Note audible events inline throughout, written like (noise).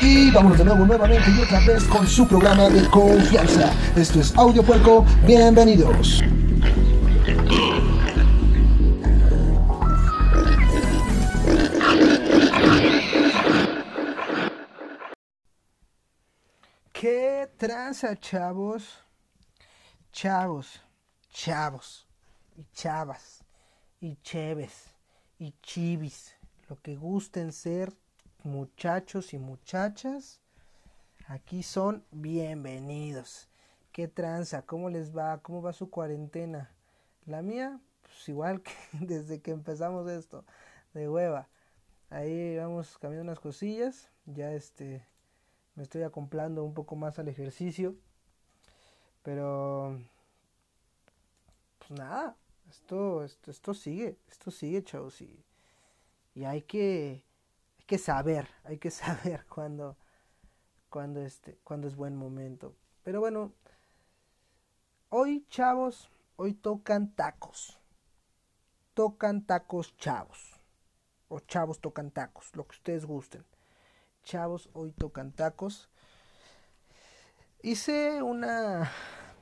Y vamos de nuevo nuevamente y otra vez con su programa de confianza. Esto es Audio Puerco, bienvenidos. ¿Qué tranza, chavos? Chavos, chavos, y chavas, y cheves, y chivis, lo que gusten ser muchachos y muchachas, aquí son bienvenidos. ¿Qué tranza? ¿Cómo les va? ¿Cómo va su cuarentena? La mía, pues igual (laughs) que desde que empezamos esto, de hueva. Ahí vamos cambiando unas cosillas, ya este me estoy acoplando un poco más al ejercicio. Pero pues nada, esto, esto, esto sigue, esto sigue, chavos, y, y hay que que saber, hay que (laughs) saber cuando cuando este, cuando es buen momento. Pero bueno, hoy, chavos, hoy tocan tacos. Tocan tacos chavos. O chavos tocan tacos, lo que ustedes gusten chavos, hoy tocan tacos. Hice una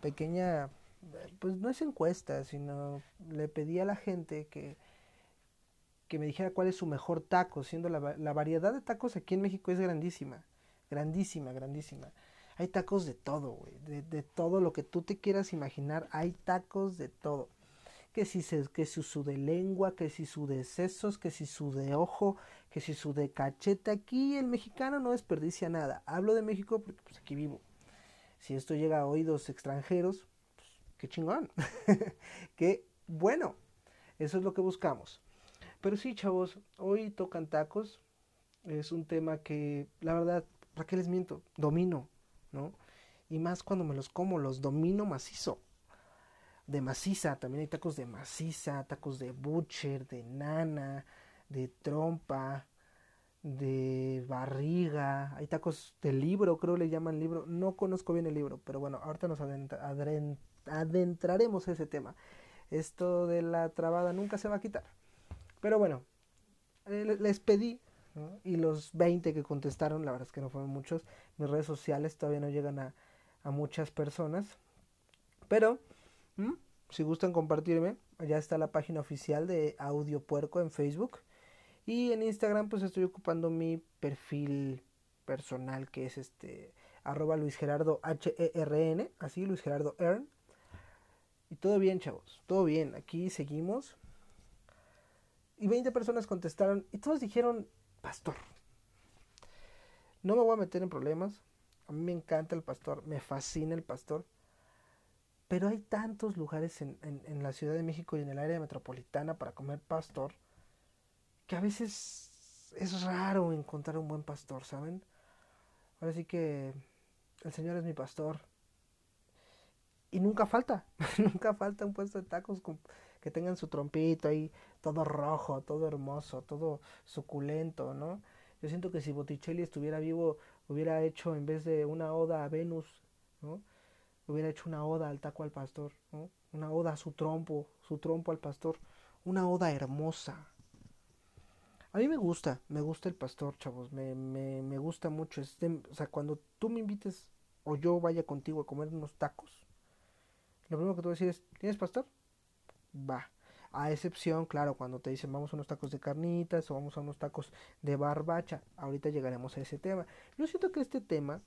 pequeña, pues no es encuesta, sino le pedí a la gente que, que me dijera cuál es su mejor taco, siendo la, la variedad de tacos aquí en México es grandísima, grandísima, grandísima. Hay tacos de todo, de, de todo lo que tú te quieras imaginar, hay tacos de todo que si, se, que si su de lengua, que si su de sesos, que si su de ojo, que si su de cachete. Aquí el mexicano no desperdicia nada. Hablo de México porque pues, aquí vivo. Si esto llega a oídos extranjeros, pues, qué chingón. (laughs) qué bueno. Eso es lo que buscamos. Pero sí, chavos, hoy tocan tacos. Es un tema que, la verdad, ¿para qué les miento? Domino, ¿no? Y más cuando me los como, los domino macizo de maciza, también hay tacos de maciza, tacos de butcher, de nana, de trompa, de barriga, hay tacos de libro, creo le llaman libro, no conozco bien el libro, pero bueno, ahorita nos adentraremos a ese tema. Esto de la trabada nunca se va a quitar. Pero bueno, eh, les pedí, y los 20 que contestaron, la verdad es que no fueron muchos, mis redes sociales todavía no llegan a, a muchas personas, pero. Si gustan compartirme, ya está la página oficial de Audio Puerco en Facebook. Y en Instagram pues estoy ocupando mi perfil personal que es este arroba Luis Gerardo H-E-R-N, así Luis Gerardo Ern. Y todo bien, chavos, todo bien, aquí seguimos. Y 20 personas contestaron y todos dijeron, pastor. No me voy a meter en problemas, a mí me encanta el pastor, me fascina el pastor. Pero hay tantos lugares en, en, la Ciudad de México y en el área metropolitana para comer pastor que a veces es raro encontrar un buen pastor, ¿saben? Ahora sí que el Señor es mi pastor. Y nunca falta, (laughs) nunca falta un puesto de tacos que tengan su trompito ahí, todo rojo, todo hermoso, todo suculento, ¿no? Yo siento que si Botticelli estuviera vivo, hubiera hecho en vez de una oda a Venus, ¿no? hubiera hecho una oda al taco al pastor, una oda a su trompo, su trompo al pastor, una oda hermosa. A mí me gusta, me gusta el pastor, chavos, me, me, me gusta mucho. Este, o sea, cuando tú me invites o yo vaya contigo a comer unos tacos, lo primero que te voy a decir es, ¿tienes pastor? Va. A excepción, claro, cuando te dicen vamos a unos tacos de carnitas o vamos a unos tacos de barbacha. Ahorita llegaremos a ese tema. Yo siento que este tema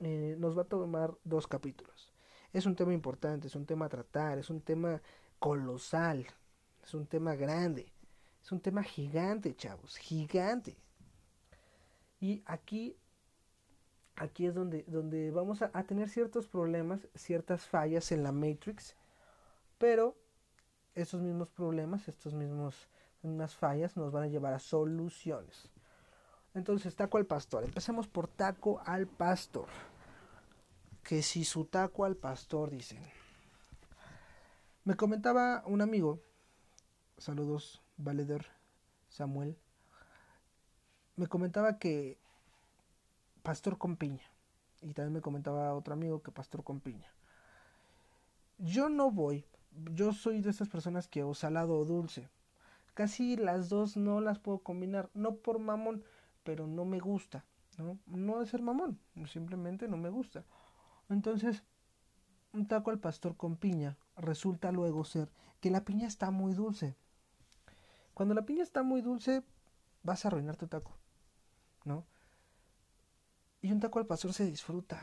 eh, nos va a tomar dos capítulos. Es un tema importante, es un tema a tratar, es un tema colosal, es un tema grande, es un tema gigante, chavos, gigante. Y aquí, aquí es donde, donde vamos a, tener ciertos problemas, ciertas fallas en la Matrix, pero esos mismos problemas, estos mismos unas fallas nos van a llevar a soluciones. Entonces, taco al pastor. Empecemos por taco al pastor que si su taco al pastor, dicen. Me comentaba un amigo, saludos, Valedor Samuel, me comentaba que pastor con piña. Y también me comentaba otro amigo que pastor con piña. Yo no voy, yo soy de esas personas que o salado o dulce. Casi las dos no las puedo combinar, no por mamón, pero no me gusta. ¿no? No de ser mamón, simplemente no me gusta. Entonces, un taco al pastor con piña resulta luego ser que la piña está muy dulce. Cuando la piña está muy dulce, vas a arruinar tu taco, ¿no? Y un taco al pastor se disfruta.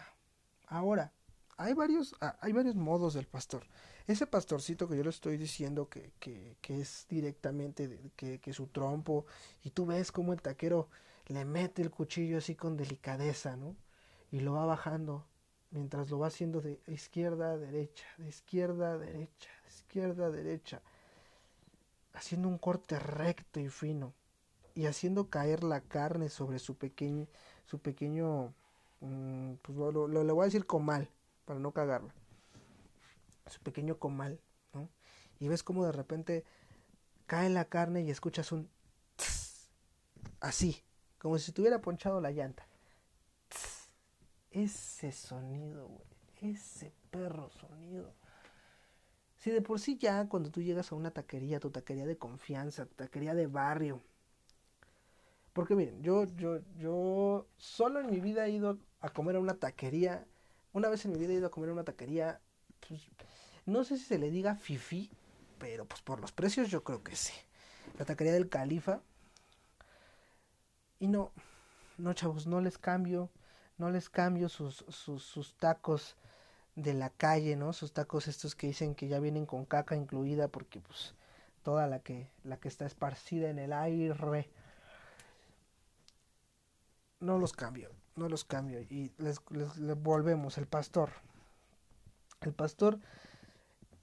Ahora, hay varios, hay varios modos del pastor. Ese pastorcito que yo le estoy diciendo que, que, es directamente que, que su trompo, y tú ves como el taquero le mete el cuchillo así con delicadeza, ¿no? Y lo va bajando mientras lo va haciendo de izquierda a derecha, de izquierda a derecha, de izquierda a derecha, haciendo un corte recto y fino y haciendo caer la carne sobre su pequeño, su pequeño, mm, pues lo, le voy a decir comal, para no cagarla, su pequeño comal, ¿no? Y ves como de repente cae la carne y escuchas un así, como si estuviera ponchado la llanta. Ese sonido, güey. Ese perro sonido. Si de por sí ya cuando tú llegas a una taquería, tu taquería de confianza, tu taquería de barrio. Porque miren, yo, yo, yo solo en mi vida he ido a comer a una taquería. Una vez en mi vida he ido a comer a una taquería. Pues, no sé si se le diga fifi, pero pues por los precios yo creo que sí. La taquería del califa. Y no, no chavos, no les cambio no les cambio sus, sus, sus tacos de la calle, ¿no? Sus tacos estos que dicen que ya vienen con caca incluida porque pues toda la que la que está esparcida en el aire no los cambio, no los cambio y les, les, volvemos el pastor. El pastor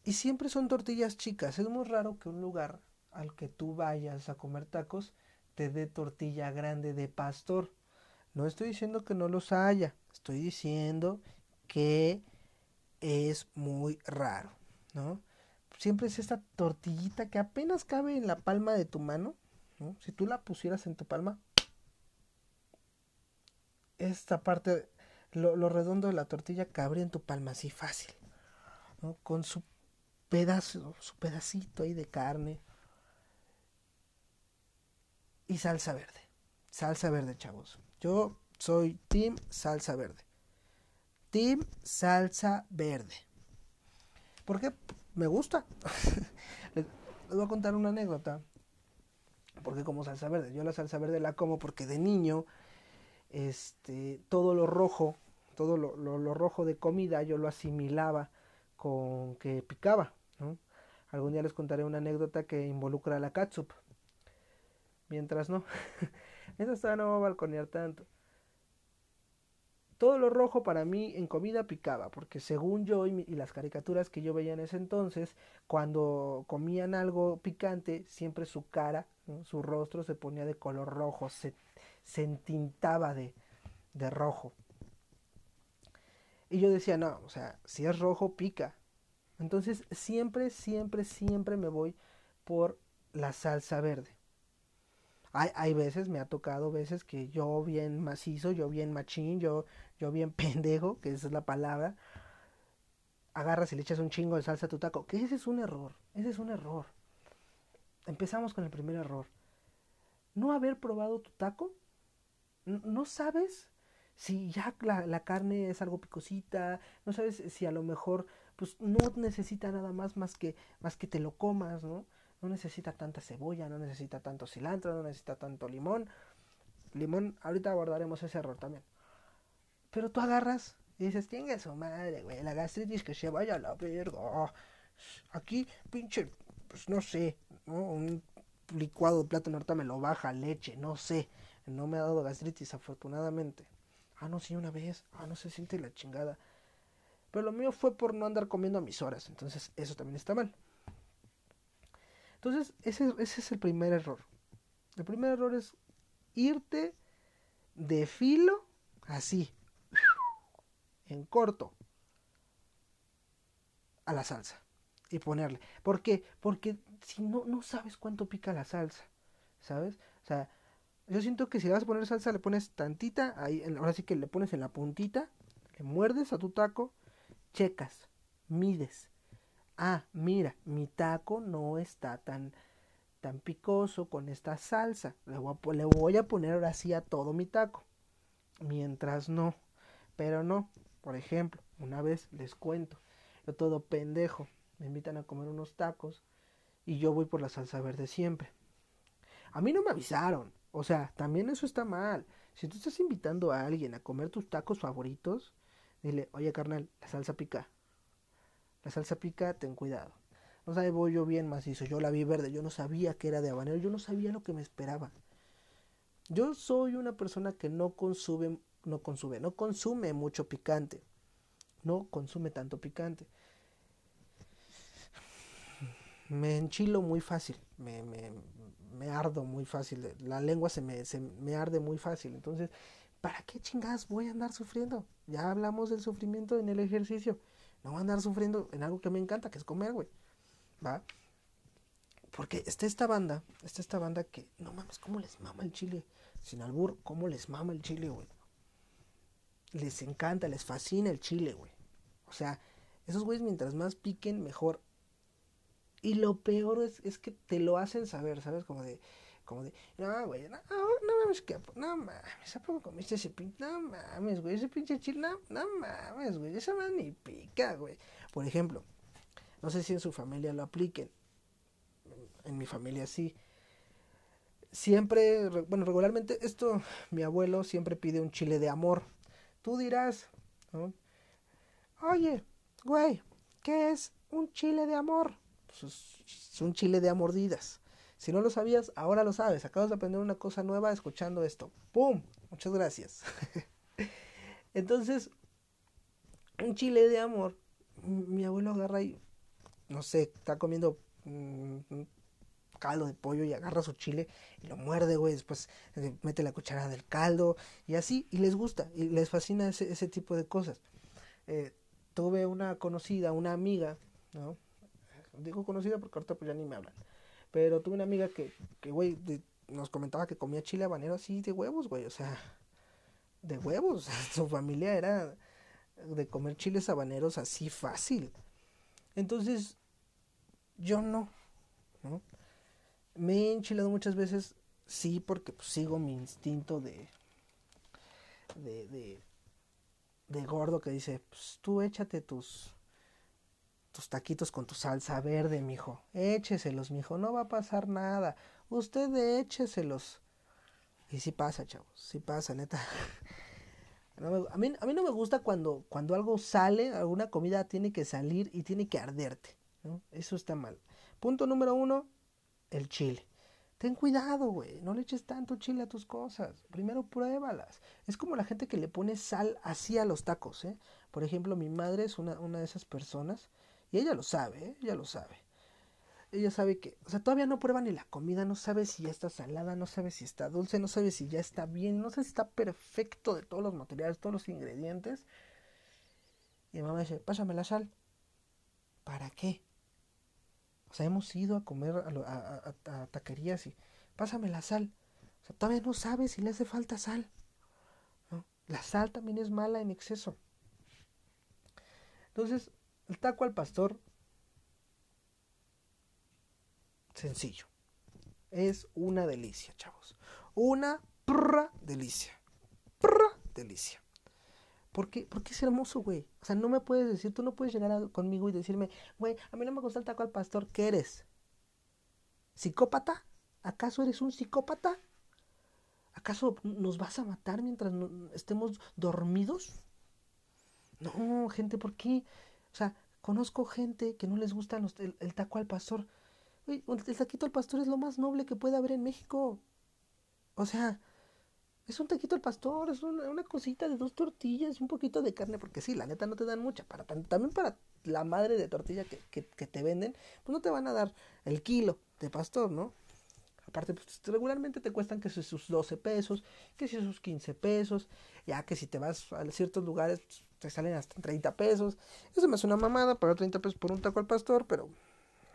y siempre son tortillas chicas, es muy raro que un lugar al que tú vayas a comer tacos te dé tortilla grande de pastor. No estoy diciendo que no los haya, estoy diciendo que es muy raro, ¿no? Siempre es esta tortillita que apenas cabe en la palma de tu mano, ¿no? Si tú la pusieras en tu palma, esta parte, lo, lo redondo de la tortilla cabría en tu palma así fácil, ¿no? Con su pedazo, su pedacito ahí de carne y salsa verde, salsa verde, chavos. Yo soy Team Salsa Verde. Team Salsa Verde. Porque me gusta. (laughs) les, voy a contar una anécdota. Porque como salsa verde, yo la salsa verde la como porque de niño, este, todo lo rojo, todo lo, lo, rojo de comida yo lo asimilaba con que picaba. Algún día les contaré una anécdota que involucra la catsup. Mientras no. (laughs) Mientras todavía no va a balconear tanto. Todo lo rojo para mí en comida picaba, porque según yo y, las caricaturas que yo veía en ese entonces, cuando comían algo picante, siempre su cara, su rostro se ponía de color rojo, se, se entintaba de, de rojo. Y yo decía, no, o sea, si es rojo, pica. Entonces siempre, siempre, siempre me voy por la salsa verde. Hay, hay veces, me ha tocado veces que yo bien macizo, yo bien machín, yo, yo bien (laughs) pendejo, que esa es la palabra, agarras y le echas un chingo de salsa a tu taco. Que ese es un error, ese es un error. Empezamos con el primer error. No haber probado tu taco, no sabes si ya la, la, carne es algo picosita, no sabes si a lo mejor pues no necesita nada más más que más que te lo comas, ¿no? no necesita tanta cebolla, no necesita tanto cilantro, no necesita tanto limón. Limón, ahorita abordaremos ese error también. Pero tú agarras y dices, tenga su madre, güey, la gastritis que se vaya a la verga. Aquí, pinche, pues no sé, ¿no? un licuado de plátano ahorita me lo baja, leche, no sé. No me ha dado gastritis, afortunadamente. Ah, no, sí, una vez. Ah, no se siente la chingada. Pero lo mío fue por no andar comiendo a mis horas. Entonces, eso también está mal. Entonces, ese, ese es el primer error. El primer error es irte de filo así, en corto, a la salsa y ponerle. ¿Por qué? Porque si no, no sabes cuánto pica la salsa, ¿sabes? O sea, yo siento que si vas a poner salsa, le pones tantita, ahí, ahora sí que le pones en la puntita, le muerdes a tu taco, checas, mides, ah, mira, mi taco no está tan, tan picoso con esta salsa. Le voy, a, le voy a poner ahora sí a todo mi taco. mientras no. Pero no, por ejemplo, una vez les cuento, yo todo pendejo, me invitan a comer unos tacos y yo voy por la salsa verde siempre. A mí no me avisaron, o sea, también eso está mal. Si tú estás invitando a alguien a comer tus tacos favoritos, dile, oye carnal, la salsa pica. La salsa pica, ten cuidado. No sabe, yo bien macizo. Yo la vi verde, yo no sabía que era de habanero, yo no sabía lo que me esperaba. Yo soy una persona que no consume, no consume, no consume mucho picante. No consume tanto picante. Me enchilo muy fácil, me, me, me ardo muy fácil, la lengua se me, se me arde muy fácil. Entonces, ¿para qué chingadas voy a andar sufriendo? Ya hablamos del sufrimiento en el ejercicio. No voy a andar sufriendo en algo que me encanta, que es comer, güey. ¿Va? Porque está esta banda, está esta banda que, no mames, ¿cómo les mama el chile? Sin albur, ¿cómo les mama el chile, güey? Les encanta, les fascina el chile, güey. O sea, esos güeyes mientras más piquen, mejor. Y lo peor es, es que te lo hacen saber, ¿sabes? Como de, como de, no, güey, no, no mames, que, no mames, ¿a poco comiste ese pinche? No mames, güey, ese pinche chile, no, no mames, güey, esa más ni pica, güey. Por ejemplo, no sé si en su familia lo apliquen, en mi familia sí. Siempre, bueno, regularmente esto, mi abuelo siempre pide un chile de amor. Tú dirás, ¿no? Oye, güey, ¿qué es un chile de amor? Pues es un chile de amordidas. Si no lo sabías, ahora lo sabes. Acabas de aprender una cosa nueva escuchando esto. ¡Pum! Muchas gracias. (laughs) Entonces, un chile de amor, mi abuelo agarra y, no sé, está comiendo un caldo de pollo y agarra su chile y lo muerde, güey. Después eh, mete la cucharada del caldo y así, y les gusta, y les fascina ese, ese tipo de cosas. Eh, tuve una conocida, una amiga, ¿no? Digo conocida porque ahorita pues ya ni me hablan. Pero tuve una amiga que, que güey, nos comentaba que comía chile habanero así de huevos, güey. O sea, de huevos. (laughs) Su familia era de comer chiles habaneros así fácil. Entonces, yo no, ¿no? Me he enchilado muchas veces, sí, porque pues, sigo mi instinto de, de, de, de gordo que dice, pues tú échate tus tus taquitos con tu salsa verde, mijo. Écheselos, mijo, no va a pasar nada. Usted écheselos. Y sí pasa, chavos, sí pasa, neta. (laughs) a, mí, a mí no me gusta cuando, cuando algo sale, alguna comida tiene que salir y tiene que arderte. ¿no? Eso está mal. Punto número uno, el chile. Ten cuidado, güey. No le eches tanto chile a tus cosas. Primero pruébalas. Es como la gente que le pone sal así a los tacos, ¿eh? Por ejemplo, mi madre es una, una de esas personas y ella lo sabe, ¿eh? ella lo sabe. Ella sabe que, o sea, todavía no prueba ni la comida, no sabe si ya está salada, no sabe si está dulce, no sabe si ya está bien, no sabe si está perfecto de todos los materiales, todos los ingredientes. Y mi mamá dice, pásame la sal. ¿Para qué? O sea, hemos ido a comer a, a, taquerías y pásame la sal. O sea, todavía no sabe si le hace falta sal. La sal también es mala en exceso. Entonces, el taco al pastor, sencillo. Es una delicia, chavos. Una prra delicia. Prra delicia. ¿Por qué? Porque es hermoso, güey. O sea, no me puedes decir, tú no puedes llegar conmigo y decirme, güey, a mí no me gusta el taco al pastor. ¿Qué eres? ¿Psicópata? ¿Acaso eres un psicópata? ¿Acaso nos vas a matar mientras estemos dormidos? No, gente, ¿por qué? O sea, conozco gente que no les gusta el, taco al pastor. el taquito al pastor es lo más noble que puede haber en México. O sea, es un taquito al pastor, es una, cosita de dos tortillas un poquito de carne, porque sí, la neta no te dan mucha. También para la madre de tortilla que, que, que te venden, pues no te van a dar el kilo de pastor, ¿no? Aparte, pues, regularmente te cuestan que si sus 12 pesos, que si sus 15 pesos, ya que si te vas a ciertos lugares pues, te salen hasta 30 pesos. Eso me hace una mamada, pagar 30 pesos por un taco al pastor, pero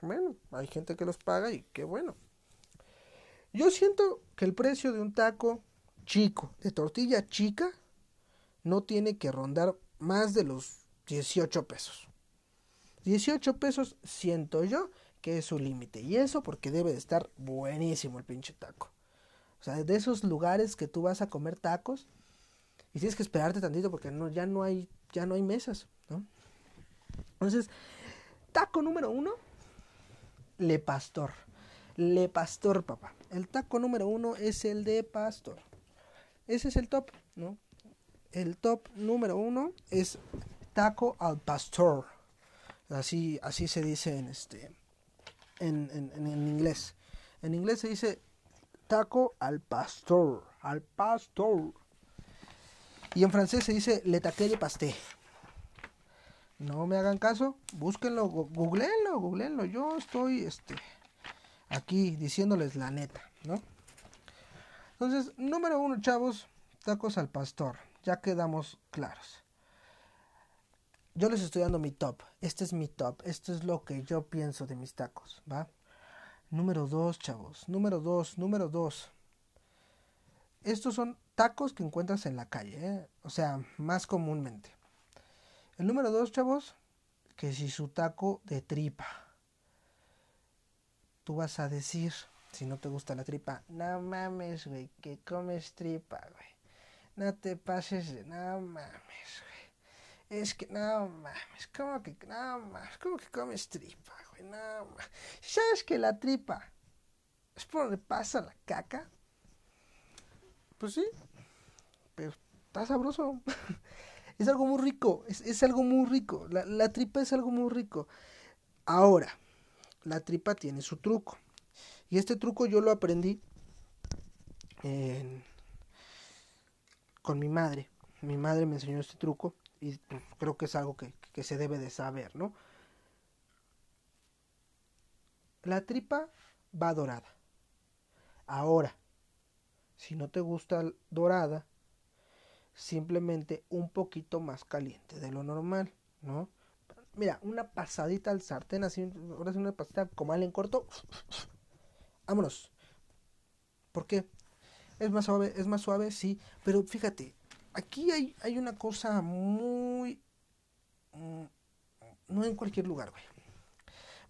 bueno, hay gente que los paga y qué bueno. Yo siento que el precio de un taco chico, de tortilla chica, no tiene que rondar más de los 18 pesos. 18 pesos siento yo que es su límite. Y eso porque debe de estar buenísimo el pinche taco. O sea, de esos lugares que tú vas a comer tacos Y tienes que esperarte tantito porque no, ya no hay, ya no hay mesas, ¿no? Entonces, taco número uno, le pastor. Le pastor, papá. El taco número uno es el de pastor. Ese es el top, ¿no? El top número uno es taco al pastor. Así, así se dice en este en, en, en inglés. En inglés se dice taco al pastor. Al pastor. Y en francés se dice le taqué de pasté. No me hagan caso, búsquenlo, googleenlo, googleenlo. Yo estoy este, aquí diciéndoles la neta, ¿no? Entonces, número uno, chavos, tacos al pastor. Ya quedamos claros. Yo les estoy dando mi top. Este es mi top. Esto es lo que yo pienso de mis tacos, ¿va? Número dos, chavos. Número dos, número dos. Estos son tacos que encuentras en la calle, ¿eh? o sea, más comúnmente. El número dos, chavos, que si su taco de tripa. Tú vas a decir, si no te gusta la tripa, no mames, güey, que comes tripa, güey. No te pases de, no mames, güey. Es que, no mames, ¿cómo que, no mames, cómo que comes tripa, güey? No. ¿Sabes que la tripa es por donde pasa la caca? Pues sí, pero está sabroso. (laughs) es algo muy rico, es, es algo muy rico. La, la, tripa es algo muy rico. Ahora, la tripa tiene su truco. Y este truco yo lo aprendí en, con mi madre. Mi madre me enseñó este truco y creo que es algo que, que se debe de saber, ¿no? La tripa va dorada. Ahora, si no te gusta dorada, simplemente un poquito más caliente de lo normal, ¿no? Mira, una pasadita al sartén, así, ahora es una pasadita como en corto. Vámonos. ¿Por qué? Es más suave, es más suave, sí, pero fíjate, aquí hay, hay una cosa muy... Mm, no en cualquier lugar, güey.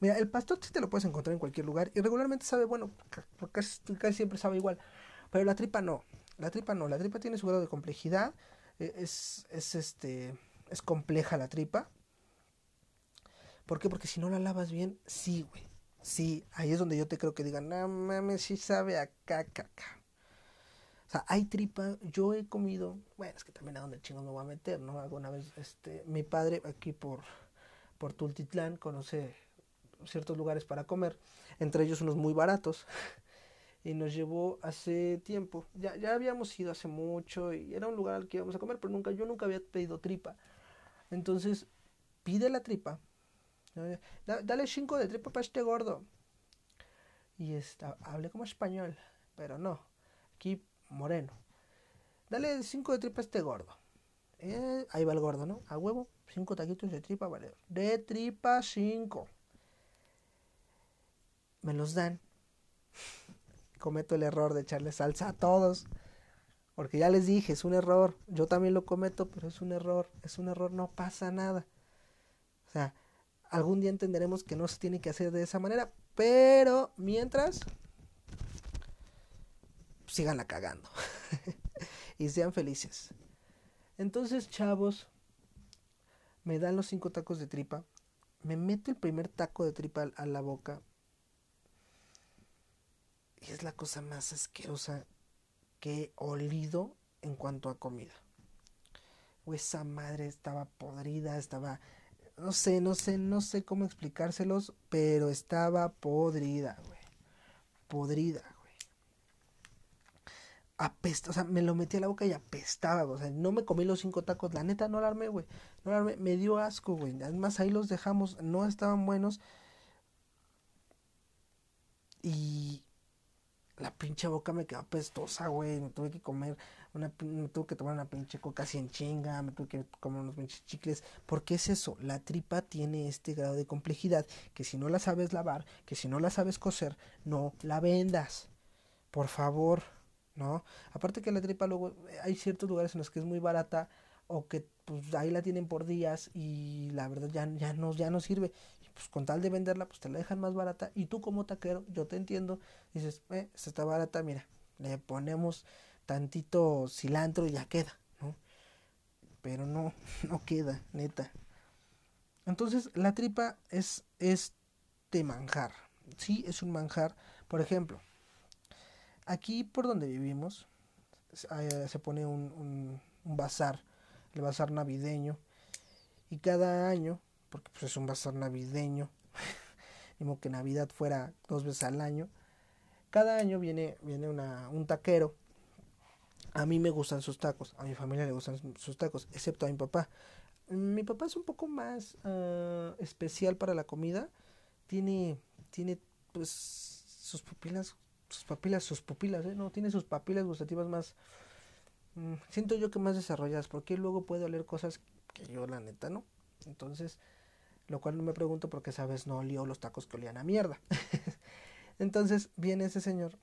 Mira, el pastor sí te lo puedes encontrar en cualquier lugar y regularmente sabe, bueno, casi, casi siempre sabe igual. Pero la tripa no. La tripa no. La tripa tiene su grado de complejidad. E, es, es, este, es compleja la tripa. ¿Por qué? Porque si no la lavas bien, sí, güey. Sí, ahí es donde yo te creo que digan, no mames, sí sabe a caca. O sea, hay tripa, yo he comido, bueno, es que también a donde chingo me voy a meter, ¿no? Alguna vez, este, mi padre aquí por, por Tultitlán conoce ciertos lugares para comer, entre ellos unos muy baratos. (laughs) y nos llevó hace tiempo. Ya, ya habíamos ido hace mucho y era un lugar al que íbamos a comer, pero nunca, yo nunca había pedido tripa. Entonces, pide la tripa. Dale cinco de tripa para este gordo. Y está, hablé como español, pero no. Aquí moreno. Dale cinco de tripa a este gordo. Eh, ahí va el gordo, ¿no? A huevo, cinco taquitos de tripa, vale. De tripa cinco. Me los dan cometo el error de echarle salsa a todos. Porque ya les dije, es un error. Yo también lo cometo, pero es un error. Es un error, no pasa nada. O sea, algún día entenderemos que no se tiene que hacer de esa manera. Pero mientras, síganla cagando. (laughs) y sean felices. Entonces, chavos, me dan los cinco tacos de tripa. Me meto el primer taco de tripa a la boca y es la cosa más asquerosa que he olido en cuanto a comida. O esa madre estaba podrida, estaba... No sé, no sé, no sé cómo explicárselos, pero estaba podrida, güey. Podrida, güey. Apesta, o sea, me lo metí a la boca y apestaba, o sea, no me comí los cinco tacos, la neta no la güey. No la me dio asco, güey. Además ahí los dejamos, no estaban buenos. Y la pinche boca me quedó apestosa, güey. Me tuve que comer una, me tuve que tomar una pinche coca en chinga, me tuve que comer unos pinches chicles. porque es eso? La tripa tiene este grado de complejidad que si no la sabes lavar, que si no la sabes coser, no la vendas. Por favor, ¿no? Aparte que la tripa luego hay ciertos lugares en los que es muy barata o que pues ahí la tienen por días y la verdad ya, ya, no, ya no sirve pues con tal de venderla, pues te la dejan más barata. Y tú como taquero, yo te entiendo, dices, esta está barata, mira, le ponemos tantito cilantro y ya queda, ¿no? pero no, (laughs) no queda, neta. Entonces, la tripa es este manjar. Sí, es un manjar. Por ejemplo, aquí por donde vivimos se eh, pone un, un, un bazar, el bazar navideño. Y cada año, porque pues es un bazar navideño, (laughs) como que Navidad fuera dos veces al año, cada año viene, viene una, un taquero. A mí me gustan sus tacos, a mi familia le gustan sus tacos, excepto a mi papá. Mi papá es un poco más uh, especial para la comida. Tiene, tiene pues sus pupilas, sus papilas, sus pupilas, ¿eh? no, tiene sus papilas gustativas más, mm, siento yo que más desarrolladas, porque luego puede oler cosas que yo la neta no. Entonces, lo cual no me pregunto porque sabes no olió los tacos que olían a mierda. (laughs) Entonces viene ese señor,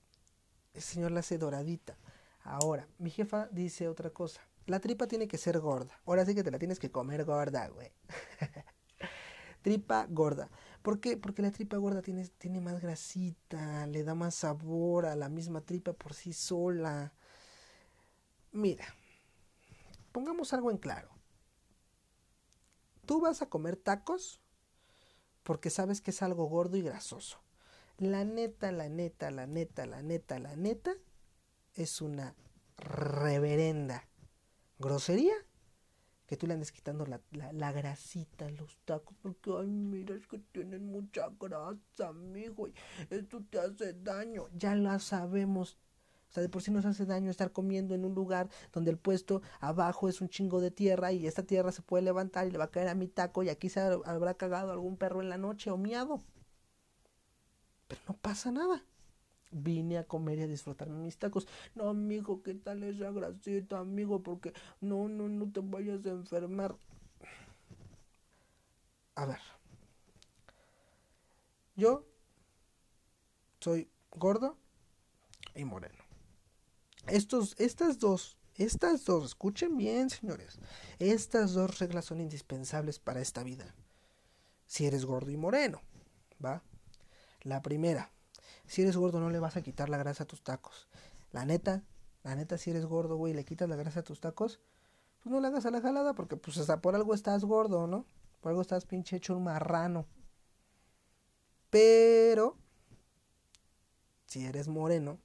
ese señor la hace doradita. Ahora, mi jefa dice otra cosa. La tripa tiene que ser gorda. Ahora sí que te la tienes que comer gorda, güey. (laughs) tripa gorda. ¿Por qué? Porque la tripa gorda tiene, tiene más grasita, le da más sabor a la misma tripa por sí sola. Mira, pongamos algo en claro tú vas a comer tacos porque sabes que es algo gordo y grasoso. La neta, la neta, la neta, la neta, la neta es una reverenda grosería que tú le andes quitando la, la, grasita a los tacos porque, ay, mira, es que tienen mucha grasa, amigo, y esto te hace daño. Ya lo sabemos o sea, de por sí nos hace daño estar comiendo en un lugar donde el puesto abajo es un chingo de tierra y esta tierra se puede levantar y le va a caer a mi taco y aquí se habrá cagado algún perro en la noche o miado. Pero no pasa nada. Vine a comer y a disfrutarme mis tacos. No, amigo, ¿qué tal esa grasita, amigo? Porque no, no, no te vayas a enfermar. A ver. Yo soy gordo y moreno. Estos, estas dos, estas dos, escuchen bien, señores, estas dos reglas son indispensables para esta vida. Si eres gordo y moreno, ¿va? La primera, si eres gordo no le vas a quitar la grasa a tus tacos. La neta, la neta, si eres gordo, güey, le quitas la grasa a tus tacos, pues no le hagas a la jalada porque pues hasta por algo estás gordo, ¿no? Por algo estás pinche hecho un marrano. Pero, si eres moreno,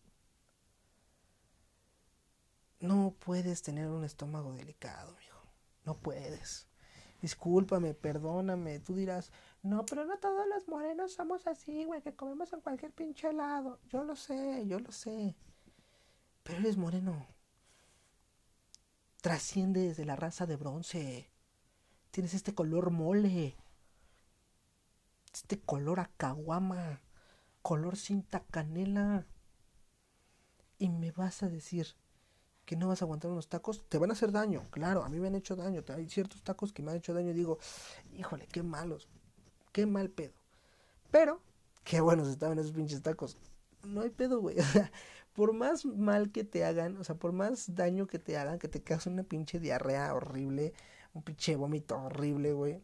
no puedes tener un estómago delicado, hijo. No puedes. Discúlpame, perdóname. Tú dirás, no, pero no todos los morenos somos así, güey, que comemos en cualquier pinche helado. Yo lo sé, yo lo sé. Pero eres moreno. Trasciendes de la raza de bronce. Tienes este color mole. Este color acaguama. Color cinta canela. Y me vas a decir que no vas a aguantar unos tacos, te van a hacer daño. Claro, a mí me han hecho daño. Hay ciertos tacos que me han hecho daño y digo, híjole, qué malos, qué mal pedo. Pero, qué buenos estaban esos pinches tacos. No hay pedo, güey. (laughs) Por más mal que te hagan, o sea, por más daño que te hagan, que te cause una pinche diarrea horrible, un pinche vómito horrible, güey.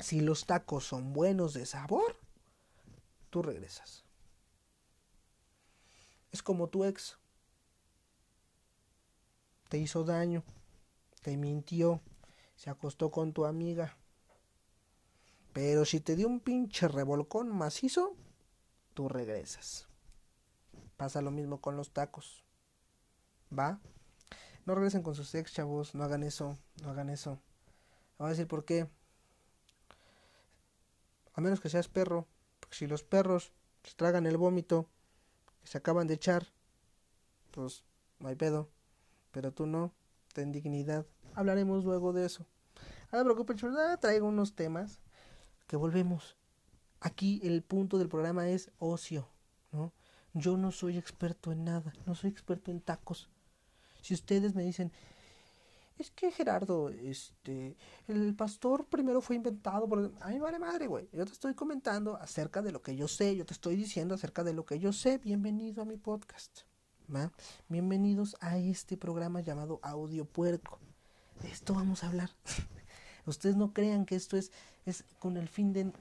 Si los tacos son buenos de sabor, tú regresas. Es como tu ex te hizo daño, te mintió, se acostó con tu amiga. Pero si te dio un pinche revolcón macizo, tú regresas. Pasa lo mismo con los tacos. ¿Va? No regresen con sus ex, chavos. No hagan eso. No hagan eso. Voy a decir por qué. A menos que seas perro. Porque si los perros se tragan el vómito que se acaban de echar, pues no hay pedo pero tú no, ten dignidad. Hablaremos luego de eso. No te preocupes, traigo unos temas que volvemos. Aquí el punto del programa es ocio, ¿no? Yo no soy experto en nada, no soy experto en tacos. Si ustedes me dicen, es que Gerardo, este, el pastor primero fue inventado por... A mí vale madre, güey. Yo te estoy comentando acerca de lo que yo sé, yo te estoy diciendo acerca de lo que yo sé. Bienvenido a mi podcast. Bienvenidos a este programa llamado Audio Puerco. De esto vamos a hablar. (laughs) Ustedes no crean que esto es, es con el fin de,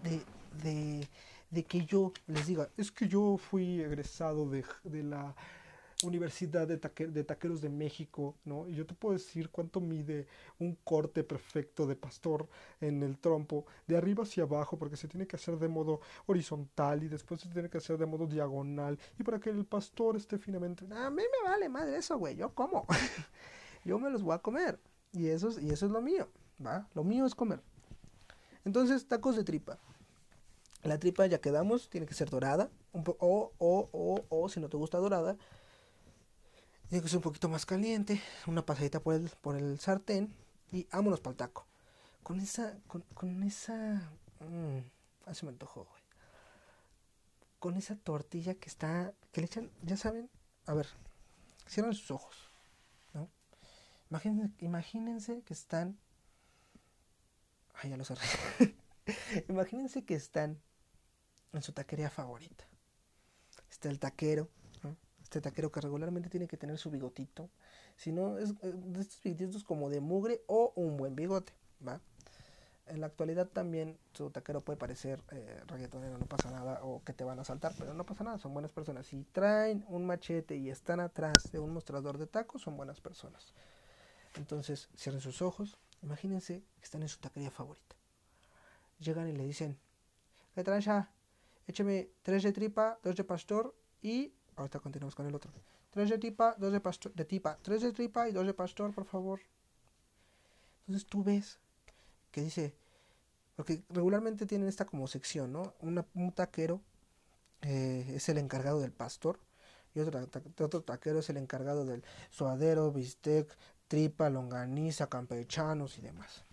de, de, que yo les diga, es que yo fui egresado de, de la Universidad de, de, Taqueros de México, ¿no? Y yo te puedo decir cuánto mide un corte perfecto de pastor en el trompo, de arriba hacia abajo, porque se tiene que hacer de modo horizontal y después se tiene que hacer de modo diagonal, y para que el pastor esté finamente... A mí me vale madre eso, güey, yo como. (laughs) yo me los voy a comer. Y eso, es, y eso es lo mío, ¿va? Lo mío es comer. Entonces, tacos de tripa. La tripa ya quedamos, tiene que ser dorada, o, o, o, o, si no te gusta dorada, tiene que ser un poquito más caliente, una pasadita por el, por el sartén y vámonos para el taco. Con esa, con, con esa, mmm, así me antojó, güey. Con esa tortilla que está, que le echan, ya saben, a ver, cierran sus ojos, ¿no? Imagínense, imagínense que están, ay, ya lo cerré. (laughs) imagínense que están en su taquería favorita. Está el taquero, este taquero que regularmente tiene que tener su bigotito. Si no, es eh, de estos bigotitos como de mugre o un buen bigote, ¿va? En la actualidad también su taquero puede parecer eh, reggaetonero, no pasa nada, o que te van a saltar, pero no pasa nada, son buenas personas. Si traen un machete y están atrás de un mostrador de tacos, son buenas personas. Entonces, cierren sus ojos, imagínense que están en su taquería favorita. Llegan y le dicen, ¿qué traen ya? Écheme tres de tripa, dos de pastor y Ahorita continuamos con el otro. Tres de tipa, dos de pastor, de tipa, tres de tripa y dos de pastor, por favor. Entonces tú ves que dice, porque regularmente tienen esta como sección, ¿no? un taquero eh, es el encargado del pastor y otro, otro taquero es el encargado del suadero, bistec, tripa, longaniza, campechanos y demás.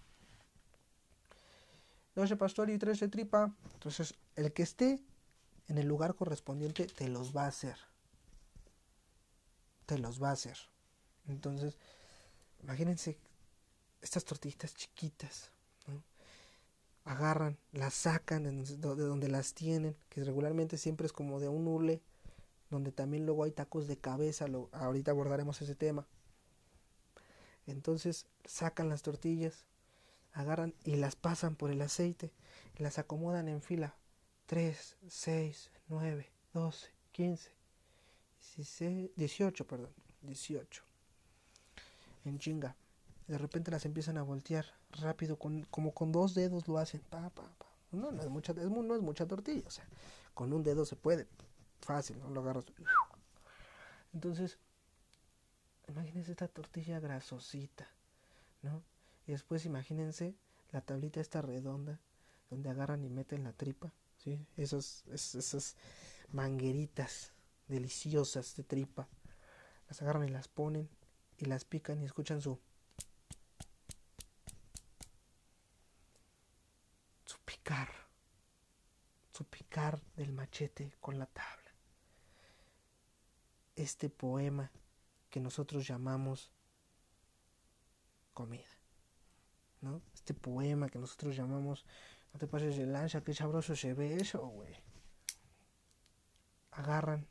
Dos de pastor y tres de tripa. Entonces, el que esté en el lugar correspondiente te los va a hacer los va a hacer. Entonces, imagínense estas tortillitas chiquitas, agarran, las sacan de donde, las tienen, que regularmente siempre es como de un hule, donde también luego hay tacos de cabeza, ahorita abordaremos ese tema. Entonces sacan las tortillas, agarran y las pasan por el aceite, las acomodan en fila 3, 6, 9, 12, 15, 18, perdón, 18. En chinga. De repente las empiezan a voltear rápido, con, como con dos dedos lo hacen. No, no es mucha, no es mucha tortilla, o sea, con un dedo se puede, fácil, ¿no? Lo agarras. Entonces, imagínense esta tortilla grasosita, ¿no? Y después imagínense la tablita esta redonda, donde agarran y meten la tripa, ¿sí? Esos, esas mangueritas deliciosas de tripa. Las agarran y las ponen y las pican y escuchan su su picar, su picar del machete con la tabla. Este poema que nosotros llamamos comida, ¿no? Este poema que nosotros llamamos no te pases de lancha, qué sabroso se ve eso, güey. Agarran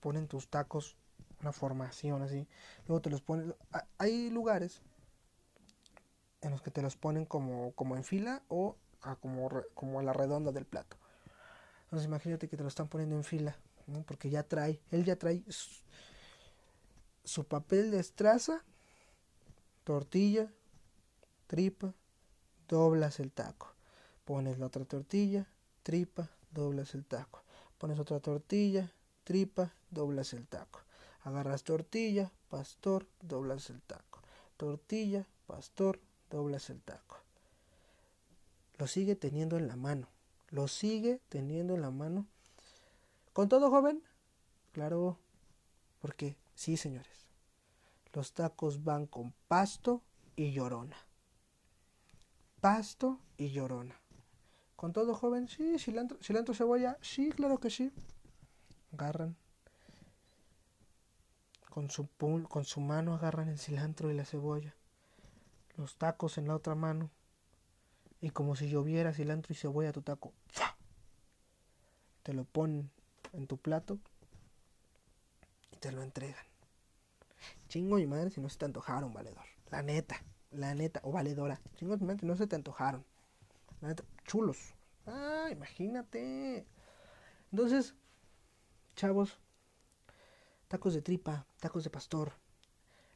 ponen tus tacos, una formación así, luego te los ponen, hay lugares en los que te los ponen como, como en fila o como, como a la redonda del plato. Entonces imagínate que te lo están poniendo en fila, porque ya trae, él ya trae su, papel de estraza, tortilla, tripa, doblas el taco. Pones la otra tortilla, tripa, doblas el taco. Pones otra tortilla, tripa, doblas el taco. Agarras tortilla, pastor, doblas el taco. Tortilla, pastor, doblas el taco. Lo sigue teniendo en la mano. Lo sigue teniendo en la mano. ¿Con todo, joven? Claro, porque sí, señores. Los tacos van con pasto y llorona. Pasto y llorona. ¿Con todo, joven? Sí, cilantro, cilantro cebolla. Sí, claro que sí agarran con su, con su mano agarran el cilantro y la cebolla, los tacos en la otra mano, y como si lloviera cilantro y cebolla tu taco, te lo ponen en tu plato y te lo entregan. Chingo mi madre si no se te antojaron, valedor. La neta, la neta, o valedora. Chingo mi madre si no se te antojaron. La neta, chulos. Ah, imagínate. Entonces, chavos, tacos de tripa, tacos de pastor.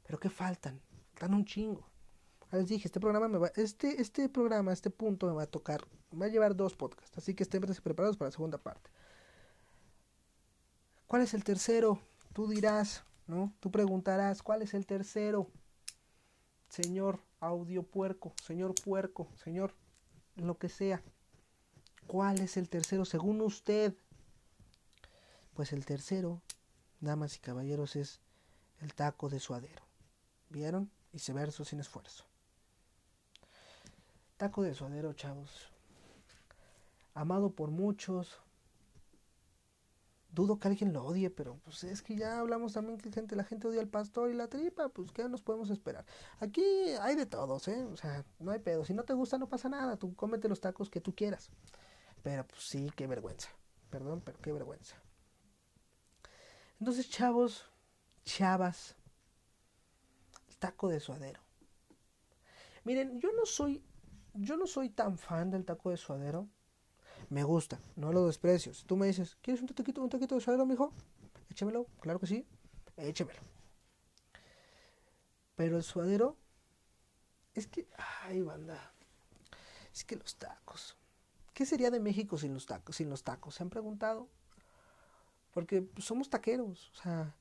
Pero ¿qué faltan? Dan un chingo. Les dije, este programa me va, este, este programa, este punto me va a tocar, me va a llevar dos podcasts, así que estén preparados para la segunda parte. ¿Cuál es el tercero? Tú dirás, ¿no? Tú preguntarás, ¿cuál es el tercero? Señor audio puerco, señor puerco, señor lo que sea. ¿Cuál es el tercero según usted? Pues el tercero, damas y caballeros, es el taco de suadero. ¿Vieron? Y se verso sin esfuerzo. Taco de suadero, chavos. Amado por muchos. Dudo que alguien lo odie, pero pues es que ya hablamos también que gente, la gente odia al pastor y la tripa, pues ¿qué nos podemos esperar? Aquí hay de todos, ¿eh? O sea, no hay pedo. Si no te gusta, no pasa nada. Tú cómete los tacos que tú quieras. Pero pues sí, qué vergüenza. Perdón, pero qué vergüenza. Entonces, chavos, chavas, el taco de suadero. Miren, yo no soy yo no soy tan fan del taco de suadero. Me gusta, no lo desprecio. Si tú me dices, ¿quieres un taquito, un taquito de suadero, mijo? Échemelo, claro que sí, échemelo. Pero el suadero, es que, ay, banda, es que los tacos. ¿Qué sería de México sin los tacos? Sin los tacos, ¿se han preguntado? Porque somos taqueros, o sea,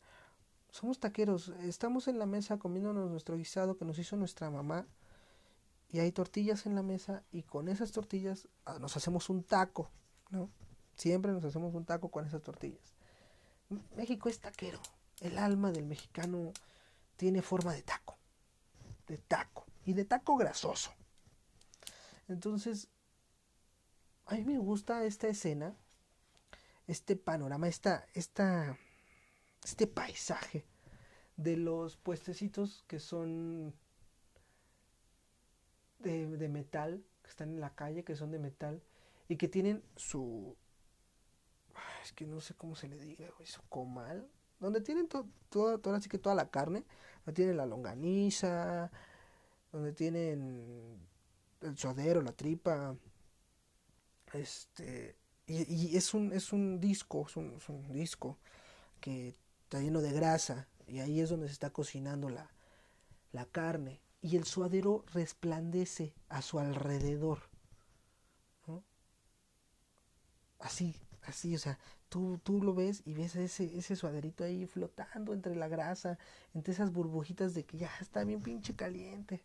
somos taqueros. Estamos en la mesa comiéndonos nuestro guisado que nos hizo nuestra mamá y hay tortillas en la mesa y con esas tortillas ah, nos hacemos un taco, ¿no? Siempre nos hacemos un taco con esas tortillas. México es taquero. El alma del mexicano tiene forma de taco. De taco. Y de taco grasoso. Entonces, a mí me gusta esta escena, este panorama, esta, esta, este paisaje de los puestecitos que son de, metal, que están en la calle, que son de metal, y que tienen su... Es que no sé cómo se le diga, su comal, donde tienen así que toda la carne, donde tienen la longaniza, donde tienen el suadero, la tripa, este, y, es, un, es un disco, es un, disco que está lleno de grasa, y ahí es donde se está cocinando la, la carne y el suadero resplandece a su alrededor. Así, así, o sea, tú, tú lo ves y ves ese, ese suaderito ahí flotando entre la grasa, entre esas burbujitas de que ya está bien pinche caliente.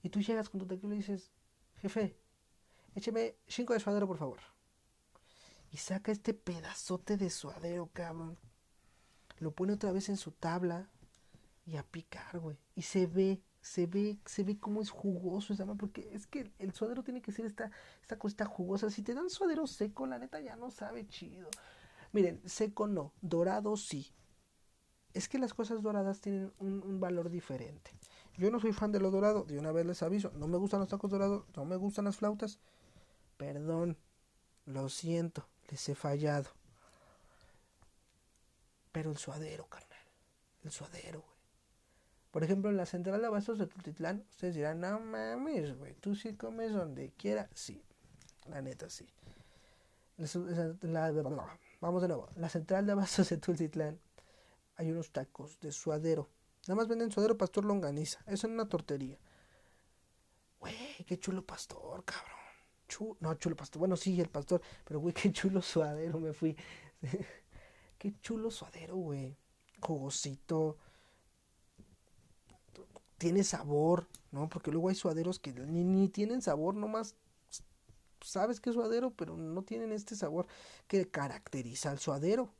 Y tú llegas con tu tequila y dices, jefe, écheme cinco de suadero, por favor. Y saca este pedazote de suadero, cabrón. Lo pone otra vez en su tabla y a picar, güey. Y se ve se ve, se ve cómo es jugoso esa porque es que el suadero tiene que ser esta, esta cosita jugosa. Si te dan suadero seco, la neta ya no sabe chido. Miren, seco no, dorado sí. Es que las cosas doradas tienen un, un valor diferente. Yo no soy fan de lo dorado, de una vez les aviso, no me gustan los tacos dorados, no me gustan las flautas. Perdón, lo siento, les he fallado. Pero el suadero, carnal, el suadero, por ejemplo, en la central de abastos de Tultitlán, ustedes dirán, no mames, güey, tú sí comes donde quiera. Sí, la neta sí. vamos de nuevo. La central de abastos de Tultitlán hay unos tacos de suadero. Nada más venden suadero pastor longaniza. Eso es una tortería. Güey, qué chulo pastor, cabrón. No, chulo pastor. Bueno, sí, el pastor. Pero, güey, (laughs) qué chulo suadero me fui. (laughs) qué chulo suadero, güey. Jugosito tiene sabor, ¿no? Porque luego hay suaderos que ni, ni tienen sabor, nomás sabes que es suadero, pero no tienen este sabor que caracteriza al suadero.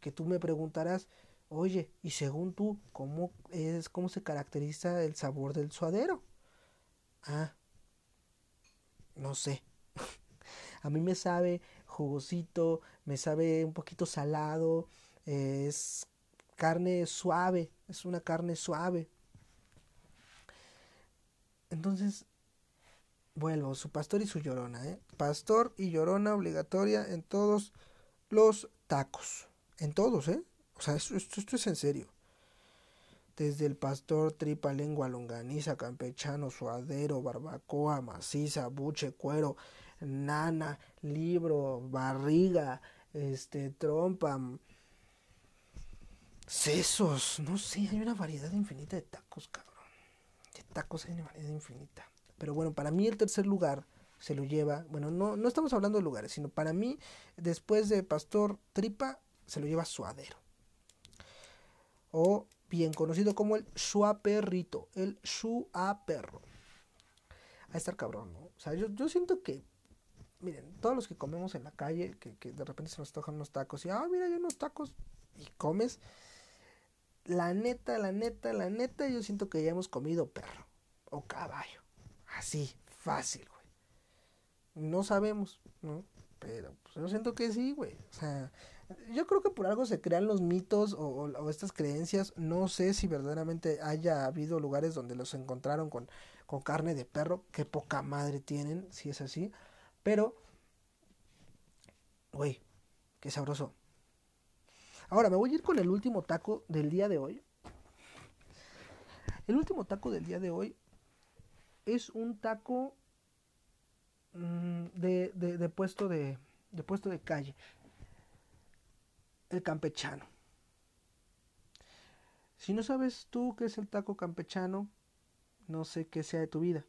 Que tú me preguntarás, oye, y según tú, ¿cómo es, cómo se caracteriza el sabor del suadero? Ah, no sé. A mí me sabe jugosito, me sabe un poquito salado, es carne suave, es una carne suave. Entonces, vuelvo, su pastor y su llorona, ¿eh? Pastor y llorona obligatoria en todos los tacos. En todos, ¿eh? O sea, esto, esto, es en serio. Desde el pastor, tripa, lengua, longaniza, campechano, suadero, barbacoa, maciza, buche, cuero, nana, libro, barriga, este, trompa, Sesos, no sé, hay una variedad infinita de tacos, cabrón. De tacos hay una variedad infinita. Pero bueno, para mí el tercer lugar se lo lleva, bueno, no, no estamos hablando de lugares, sino para mí, después de Pastor Tripa, se lo lleva Suadero. O bien conocido como el Suaperrito, el Suaperro. A estar cabrón, ¿no? O sea, yo, yo siento que, miren, todos los que comemos en la calle, que, que de repente se nos tocan unos tacos y, ah, mira, hay unos tacos y comes, la neta, la neta, la neta, yo siento que ya hemos comido perro o caballo. Así, fácil, güey. No sabemos, ¿no? Pero pues, yo siento que sí, güey. O sea, yo creo que por algo se crean los mitos o, o, estas creencias. No sé si verdaderamente haya habido lugares donde los encontraron con, con carne de perro. Qué poca madre tienen, si es así. Pero, güey, qué sabroso. Ahora me voy a ir con el último taco del día de hoy. El último taco del día de hoy es un taco mmm, de, de, de, puesto de, de puesto de calle. El campechano. Si no sabes tú qué es el taco campechano, no sé qué sea de tu vida.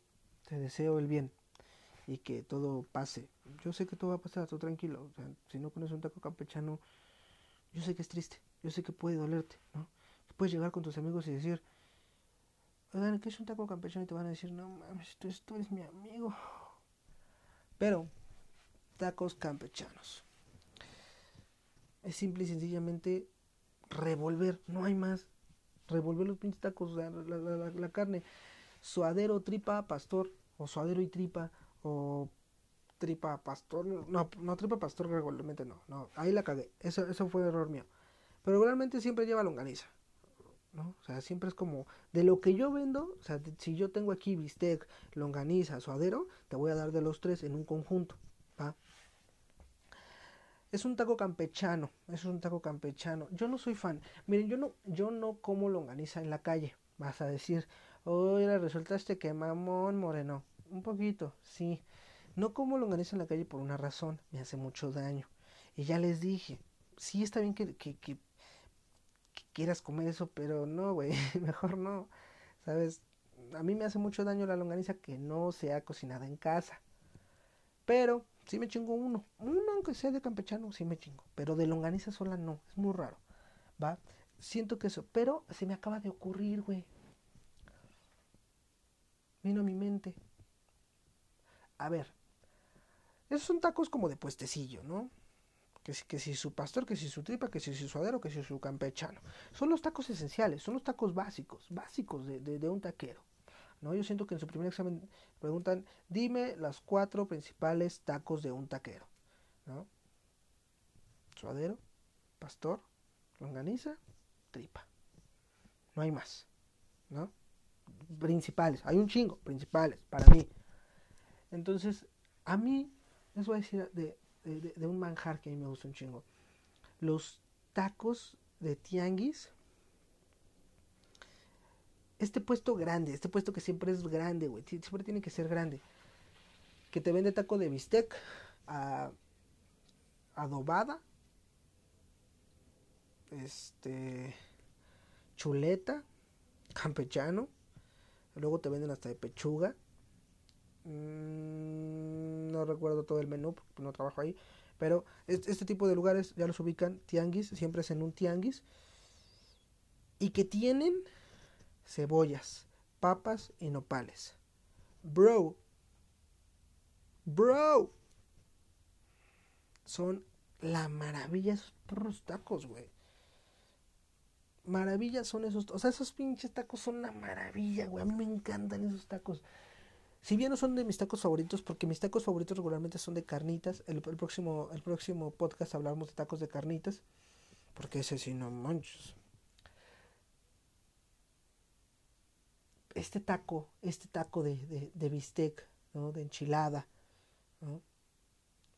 Te deseo el bien y que todo pase. Yo sé que todo va a pasar, todo tranquilo. Si no conoces un taco campechano, yo sé que es triste, yo sé que puede dolerte, ¿no? Puedes llegar con tus amigos y decir, oigan, ¿qué es un taco campechano? Y te van a decir, no mames, tú, tú eres mi amigo. Pero, tacos campechanos. Es simple y sencillamente revolver, no hay más. Revolver los pinches tacos, la, la, la, la carne. Suadero, tripa, pastor, o suadero y tripa, o tripa pastor, no, no tripa pastor regularmente no, no, ahí la cagué, eso, eso fue error mío. Pero regularmente siempre lleva longaniza, ¿no? O sea, siempre es como, de lo que yo vendo, o sea, si yo tengo aquí bistec, longaniza, suadero, te voy a dar de los tres en un conjunto, ¿va? Es un taco campechano, es un taco campechano. Yo no soy fan. Miren, yo no, yo no como longaniza en la calle. Vas a decir, oye, resultaste que mamón moreno. Un poquito, sí. No como longaniza en la calle por una razón, me hace mucho daño. Y ya les dije, sí está bien que, quieras comer eso, pero no, güey, (laughs) mejor no. ¿Sabes? A mí me hace mucho daño la longaniza que no sea cocinada en casa. Pero sí me chingo uno. Uno, aunque sea de campechano, sí me chingo. Pero de longaniza sola no, es muy raro. ¿Va? Siento que eso, pero se me acaba de ocurrir, güey. Vino a mi mente. A ver, esos son tacos como de puestecillo, ¿no? Que si, que si su pastor, que si su tripa, que si su suadero, que si su campechano. Son los tacos esenciales, son los tacos básicos, básicos de, un taquero. ¿no? Yo siento que en su primer examen preguntan, dime las cuatro principales tacos de un taquero. Suadero, pastor, longaniza, tripa. No hay más. ¿no? Principales, hay un chingo, principales, para mí. Entonces, a mí les voy a decir de, de, un manjar que a mí me gusta un chingo. Los tacos de tianguis. Este puesto grande, este puesto que siempre es grande, güey. Siempre tiene que ser grande. Que te vende taco de bistec adobada. Este. Chuleta. Campechano. Luego te venden hasta de pechuga. Mm, no recuerdo todo el menú, porque no trabajo ahí. Pero este tipo de lugares ya los ubican, tianguis, siempre es en un tianguis. Y que tienen cebollas, papas y nopales. Bro. Bro. Son la maravilla esos perros tacos, güey. Maravillas son esos, o sea, esos pinches tacos son una maravilla, güey. A mí me encantan esos tacos. Si bien no son de mis tacos favoritos, porque mis tacos favoritos regularmente son de carnitas. El, próximo, el próximo podcast hablamos de tacos de carnitas. Porque ese sí no manches. Este taco, este taco de, de, de bistec, ¿no? De enchilada, ¿no?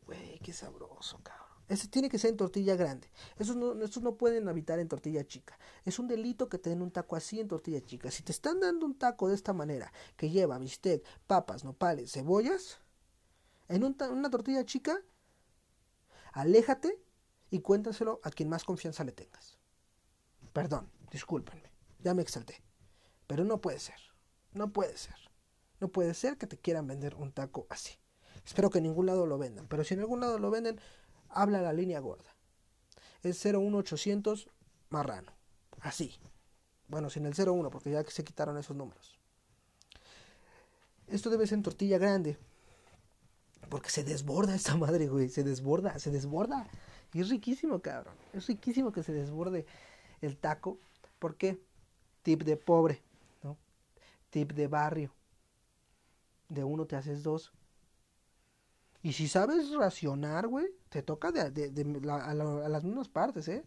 Güey, qué sabroso, cabrón. Ese tiene que ser en tortilla grande. Esos no, no pueden habitar en tortilla chica. Es un delito que te den un taco así en tortilla chica. Si te están dando un taco de esta manera, que lleva bistec, papas, nopales, cebollas, en un, una tortilla chica, aléjate y cuéntaselo a quien más confianza le tengas. Perdón, discúlpenme, ya me exalté. Pero no puede ser, no puede ser. No puede ser que te quieran vender un taco así. Espero que en ningún lado lo vendan, pero si en algún lado lo venden, habla la línea gorda. Es 01800 marrano. Así. Bueno, sin el 01, porque ya se quitaron esos números. Esto debe ser en tortilla grande. Porque se desborda esta madre, güey. Se desborda, se desborda. Y es riquísimo, cabrón. Es riquísimo que se desborde el taco. ¿Por qué? Tip de pobre, ¿no? Tip de barrio. De uno te haces dos. Y si sabes racionar, güey, te toca de, a, las mismas partes, ¿eh?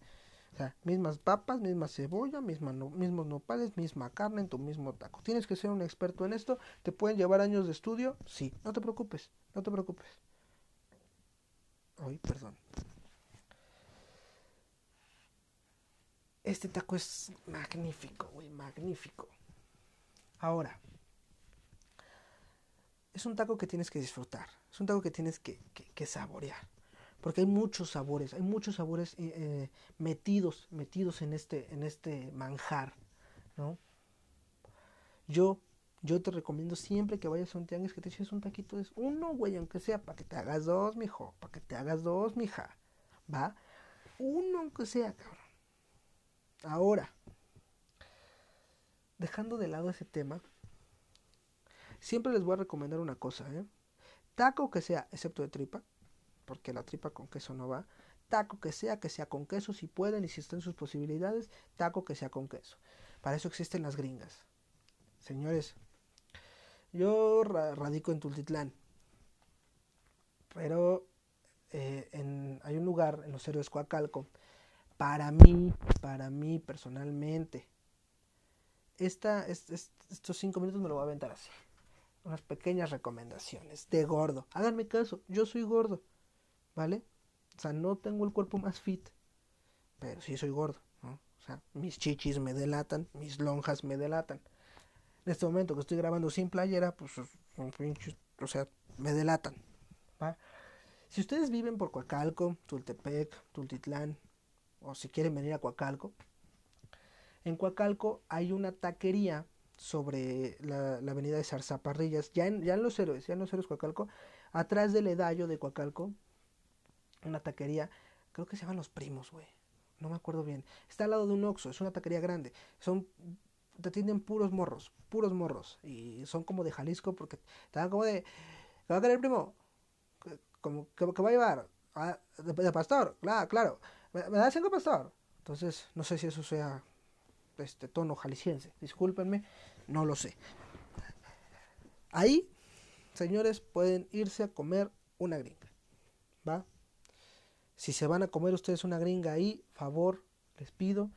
O sea, mismas papas, misma cebolla, mismos nopales, misma carne en tu mismo taco. Tienes que ser un experto en esto. ¿Te pueden llevar años de estudio? Sí, no te preocupes, no te preocupes. Ay, perdón. Este taco es magnífico, güey, magnífico. Ahora, es un taco que tienes que disfrutar, es un taco que tienes que, saborear, porque hay muchos sabores, hay muchos sabores eh, eh, metidos, metidos en este, en este manjar, ¿no? Yo, yo te recomiendo siempre que vayas a un tianguis que te eches un taquito de uno, güey, aunque sea, para que te hagas dos, mijo, para que te hagas dos, mija, ¿va? Uno aunque sea, cabrón. Ahora, dejando de lado ese tema, Siempre les voy a recomendar una cosa, ¿eh? Taco que sea, excepto de tripa, porque la tripa con queso no va. Taco que sea, que sea con queso si pueden y si están sus posibilidades. Taco que sea con queso. Para eso existen las gringas. Señores, yo radico en Tultitlán. Pero eh, hay un lugar en los héroes Coacalco. Para mí, para mí personalmente, esta, estos cinco minutos me lo voy a aventar así unas pequeñas recomendaciones de gordo. Háganme caso, yo soy gordo, ¿vale? O sea, no tengo el cuerpo más fit, pero sí soy gordo, ¿no? O sea, mis chichis me delatan, mis lonjas me delatan. En este momento que estoy grabando sin playera, pues pinches, o sea, me delatan. Si ustedes viven por Coacalco, Tultepec, Tultitlán, o si quieren venir a Coacalco, en Coacalco hay una taquería sobre la, avenida de Zarzaparrillas, ya en, ya en los héroes, ya en los héroes Coacalco, atrás del edallo de Coacalco, una taquería, creo que se llaman Los Primos, güey, no me acuerdo bien, está al lado de un Oxxo, es una taquería grande, son, te atienden puros morros, puros morros, y son como de Jalisco, porque te como de, ¿qué va a querer primo? Como, que, va a llevar? Ah, de, pastor, claro, claro, ¿me, me da cinco pastor? Entonces, no sé si eso sea este tono jalisciense, discúlpenme, no lo sé. Ahí, señores, pueden irse a comer una gringa, ¿va? Si se van a comer ustedes una gringa ahí, favor, les pido,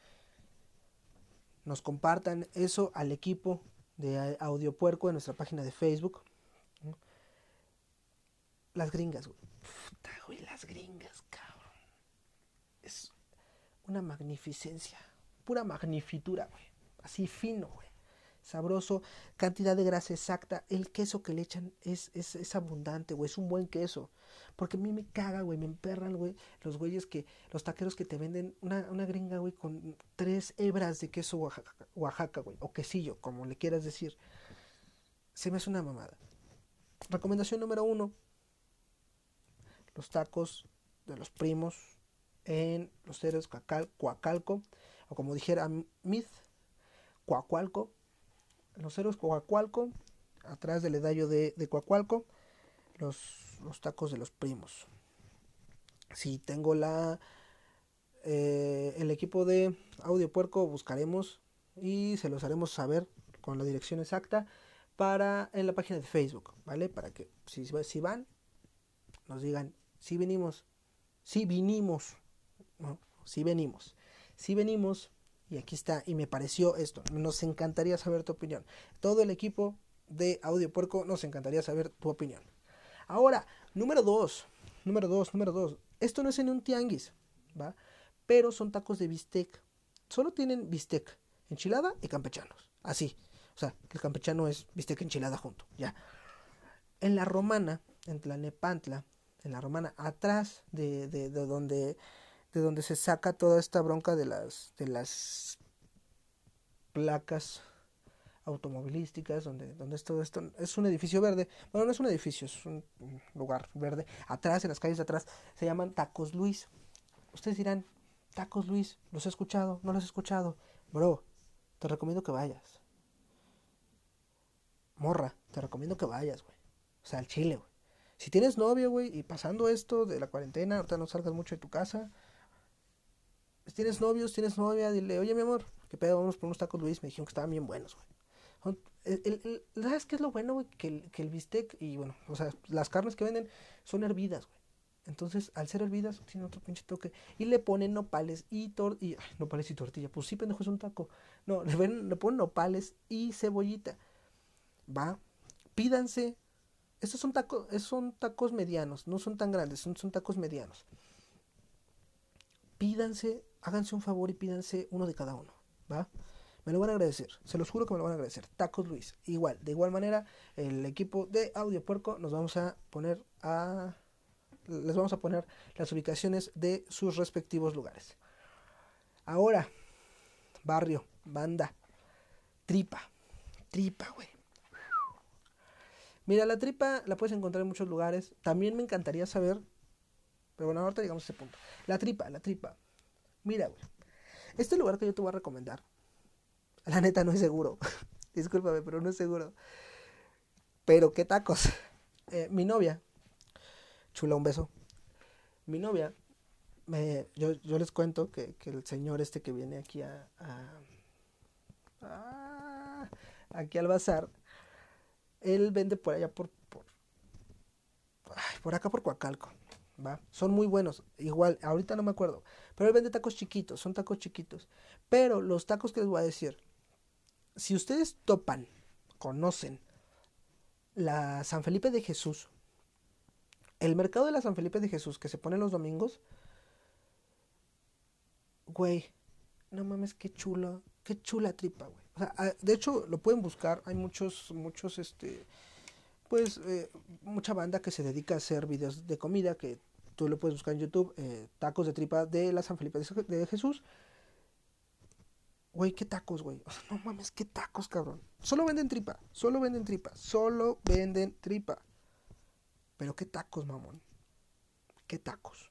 nos compartan eso al equipo de Audio Puerco en nuestra página de Facebook. Las gringas, güey. Puta, güey, las gringas, cabrón. Es una magnificencia pura magnifitura, güey. Así fino, güey. Sabroso, cantidad de grasa exacta. El queso que le echan es, es, es abundante, güey. Es un buen queso. Porque a mí me caga, güey. Me emperran, güey. Los güeyes que, los taqueros que te venden una, una gringa, güey, con tres hebras de queso Oaxaca, Oaxaca, güey. O quesillo, como le quieras decir. Se me hace una mamada. Recomendación número uno. Los tacos de los primos en los ceros Coacalco o como dijera Myth, Coacualco, los héroes Coacualco, atrás del edallo de, de Coacualco, los, los tacos de los primos. Si tengo la eh, el equipo de Audio Puerco, buscaremos y se los haremos saber con la dirección exacta para en la página de Facebook, ¿vale? Para que si, si van, nos digan si venimos, si vinimos, si venimos. Si venimos, y aquí está, y me pareció esto, nos encantaría saber tu opinión. Todo el equipo de Audio Puerco nos encantaría saber tu opinión. Ahora, número dos, número dos, número dos. Esto no es en un tianguis, ¿va? Pero son tacos de bistec. Solo tienen bistec, enchilada y campechanos. Así. O sea, el campechano es bistec enchilada junto, ya. En la romana, en Tlanepantla, en la romana, atrás de, de, de donde de donde se saca toda esta bronca de las de las placas automovilísticas, donde, donde es todo esto, es un edificio verde, bueno, no es un edificio, es un lugar verde, atrás, en las calles de atrás, se llaman Tacos Luis. Ustedes dirán, Tacos Luis, ¿los he escuchado? ¿No los he escuchado? Bro, te recomiendo que vayas. Morra, te recomiendo que vayas, güey. O sea, al chile, güey. Si tienes novio, güey, y pasando esto de la cuarentena, ahorita no salgas mucho de tu casa. Tienes novios, tienes novia, dile, oye, mi amor, ¿qué pedo? Vamos por unos tacos Luis. Me dijeron que estaban bien buenos, güey. ¿Sabes qué es lo bueno, güey? Que el, que el bistec y, bueno, o sea, las carnes que venden son hervidas, güey. Entonces, al ser hervidas, tiene otro pinche toque. Y le ponen nopales y tortilla. Nopales y tortilla. Pues sí, pendejo, es un taco. No, le, ponen nopales y cebollita. Va. Pídanse. Estos son tacos, son tacos medianos. No son tan grandes, son tacos medianos. Pídanse, háganse un favor y pídanse uno de cada uno. ¿Va? Me lo van a agradecer, se los juro que me lo van a agradecer. Tacos Luis, igual, de igual manera, el equipo de Audio Puerco nos vamos a poner a. Les vamos a poner las ubicaciones de sus respectivos lugares. Ahora, barrio, banda, tripa, tripa, güey. Mira, la tripa la puedes encontrar en muchos lugares. También me encantaría saber, pero bueno, ahorita llegamos a ese punto. La tripa, la tripa. Mira, güey. Este lugar que yo te voy a recomendar la neta no es seguro. (laughs) Discúlpame, pero no es seguro. Pero qué tacos. (laughs) Eh, mi novia, chula, un beso. Mi novia, me, yo, yo les cuento que, que, el señor este que viene aquí a, a, aquí al bazar, él vende por allá por, por, por acá por Coacalco. ¿Va? Son muy buenos. Igual, ahorita no me acuerdo. Pero él vende tacos chiquitos, son tacos chiquitos. Pero los tacos que les voy a decir, si ustedes topan, conocen la San Felipe de Jesús, el mercado de la San Felipe de Jesús que se pone los domingos, güey, no mames, qué chula, qué chula tripa, güey. O sea, ah, de hecho, lo pueden buscar, hay muchos, muchos, este, pues, eh, mucha banda que se dedica a hacer videos de comida que tú lo puedes buscar en YouTube, eh, tacos de tripa de la San Felipe de Jesús Güey, qué tacos, güey. (laughs) No mames, qué tacos, cabrón. Solo venden tripa, solo venden tripa, solo venden tripa. Pero qué tacos, mamón. Qué tacos.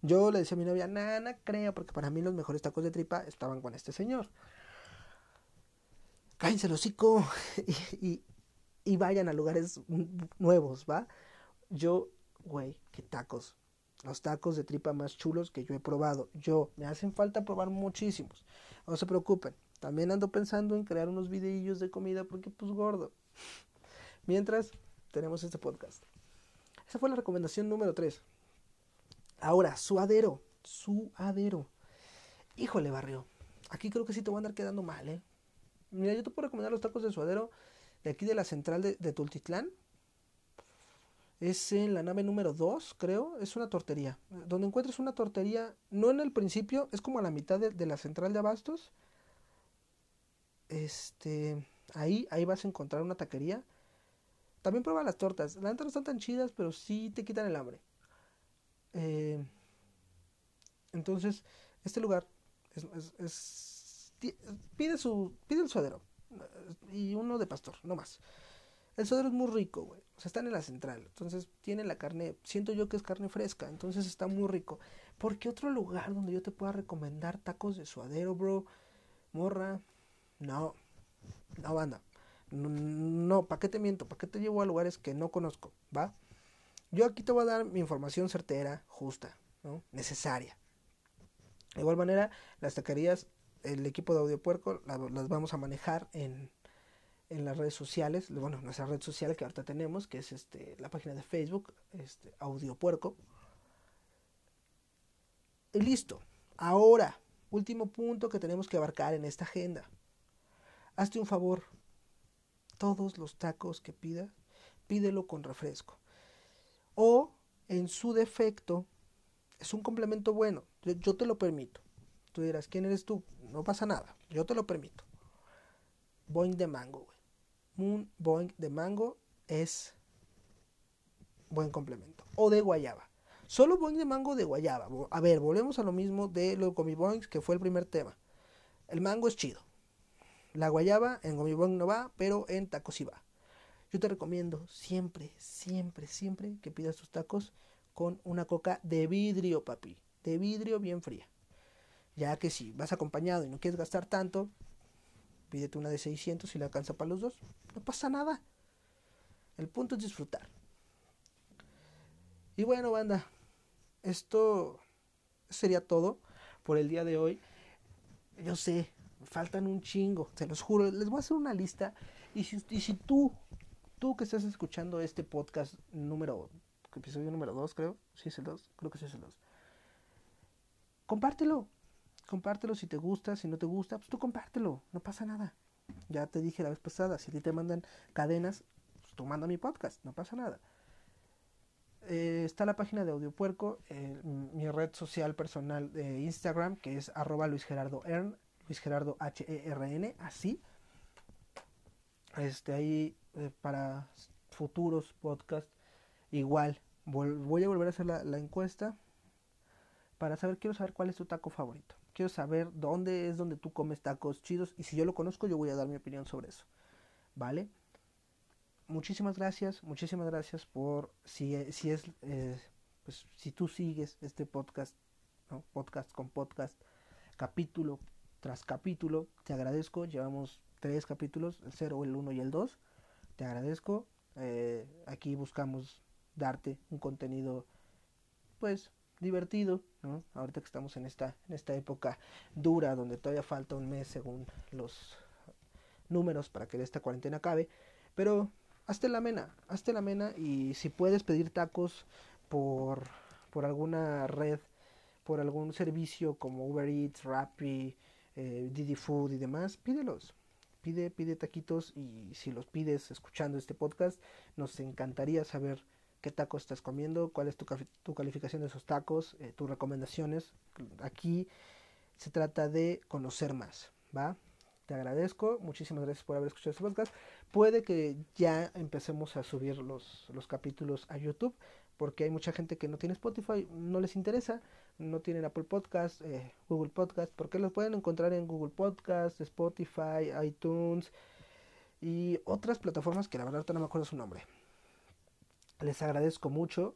Yo le decía a mi novia, nada, no creo, porque para mí los mejores tacos de tripa estaban con este señor. Cállense el hocico (laughs) y vayan a lugares nuevos, ¿va? Yo, güey, qué tacos. Los tacos de tripa más chulos que yo he probado. Yo, me hacen falta probar muchísimos. No se preocupen. También ando pensando en crear unos videillos de comida porque pues gordo. (laughs) Mientras tenemos este podcast. Esa fue la recomendación número 3. Ahora, suadero. Suadero. Híjole, barrio. Aquí creo que sí te voy a andar quedando mal, ¿eh? Mira, yo te puedo recomendar los tacos de suadero de aquí de la central de, de Tultitlán. Es en la nave número 2, creo. Es una tortería. Donde encuentres una tortería, no en el principio, es como a la mitad de, la central de abastos. Este, ahí, ahí vas a encontrar una taquería. También prueba las tortas. Las tortas no están tan chidas, pero sí te quitan el hambre. Eh, entonces, este lugar es, pide su pide el suadero y uno de pastor, no más. El suadero es muy rico, güey. O sea, están en la central. Entonces tiene la carne, siento yo que es carne fresca. Entonces está muy rico. ¿Por qué otro lugar donde yo te pueda recomendar tacos de suadero, bro? Morra. No. No, banda. No, ¿para qué te miento? ¿Para qué te llevo a lugares que no conozco? ¿Va? Yo aquí te voy a dar mi información certera, justa, ¿no? Necesaria. De igual manera, las taquerías, el equipo de Audio Puerco las vamos a manejar en en las redes sociales, bueno, nuestra red social que ahorita tenemos, que es este, la página de Facebook, este, Audio Puerco. Y listo. Ahora, último punto que tenemos que abarcar en esta agenda. Hazte un favor. Todos los tacos que pidas, pídelo con refresco. O, en su defecto, es un complemento bueno. Yo, yo te lo permito. Tú dirás, ¿quién eres tú? No pasa nada. Yo te lo permito. Boing de mango, güey un boing de mango es buen complemento. O de guayaba. Solo boing de mango de guayaba. A ver, volvemos a lo mismo de los Gummy que fue el primer tema. El mango es chido. La guayaba en Gummy no va, pero en tacos sí va. Yo te recomiendo siempre, siempre, siempre que pidas tus tacos con una coca de vidrio, papi. De vidrio bien fría. Ya que si vas acompañado y no quieres gastar tanto, pídete una de 600 y la alcanza para los dos. No pasa nada. El punto es disfrutar. Y bueno, banda, esto sería todo por el día de hoy. Yo sé, faltan un chingo, se los juro. Les voy a hacer una lista. Y si, y si tú, tú que estás escuchando este podcast número, episodio número 2, creo, sí es el 2, creo que sí es el 2. Compártelo, compártelo si te gusta, si no te gusta, pues tú compártelo, no pasa nada. Ya te dije la vez pasada, si a ti te mandan cadenas, pues tú manda mi podcast, no pasa nada. Eh, está la página de Audio Puerco, eh, mi red social personal de Instagram, que es arroba Luis Gerardo Ern, Luis Gerardo H-E-R-N, así. Este, ahí eh, para futuros podcasts, igual, voy a volver a hacer la encuesta para saber, quiero saber cuál es tu taco favorito. Quiero saber dónde es donde tú comes tacos chidos y si yo lo conozco yo voy a dar mi opinión sobre eso. ¿Vale? muchísimas gracias, muchísimas gracias por si, si es, eh, pues si tú sigues este podcast, podcast con podcast, capítulo tras capítulo, te agradezco, llevamos tres capítulos, el 0, el 1 y el 2, te agradezco, eh, aquí buscamos darte un contenido pues divertido, ¿no? Ahorita que estamos en esta, en esta época dura donde todavía falta un mes según los números para que esta cuarentena acabe, pero hazte la mena, hazte la mena y si puedes pedir tacos por, por alguna red, por algún servicio como Uber Eats, Rappi, eh, Didi Food y demás, pídelos. Pide, pide taquitos y si los pides escuchando este podcast, nos encantaría saber qué tacos estás comiendo, cuál es tu, calificación de esos tacos, eh, tus recomendaciones. Aquí se trata de conocer más, ¿va? Te agradezco, muchísimas gracias por haber escuchado este podcast. Puede que ya empecemos a subir los, los capítulos a YouTube, porque hay mucha gente que no tiene Spotify, no les interesa, no tienen Apple Podcast, eh, Google Podcast, porque los pueden encontrar en Google Podcast, Spotify, iTunes y otras plataformas que la verdad no me acuerdo su nombre. Les agradezco mucho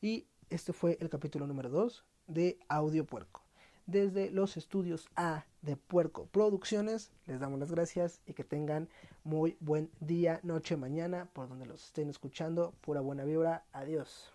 y este fue el capítulo número 2 de Audio Puerco desde los estudios A de Puerco Producciones. Les damos las gracias y que tengan muy buen día, noche, mañana, por donde los estén escuchando. Pura buena vibra. Adiós.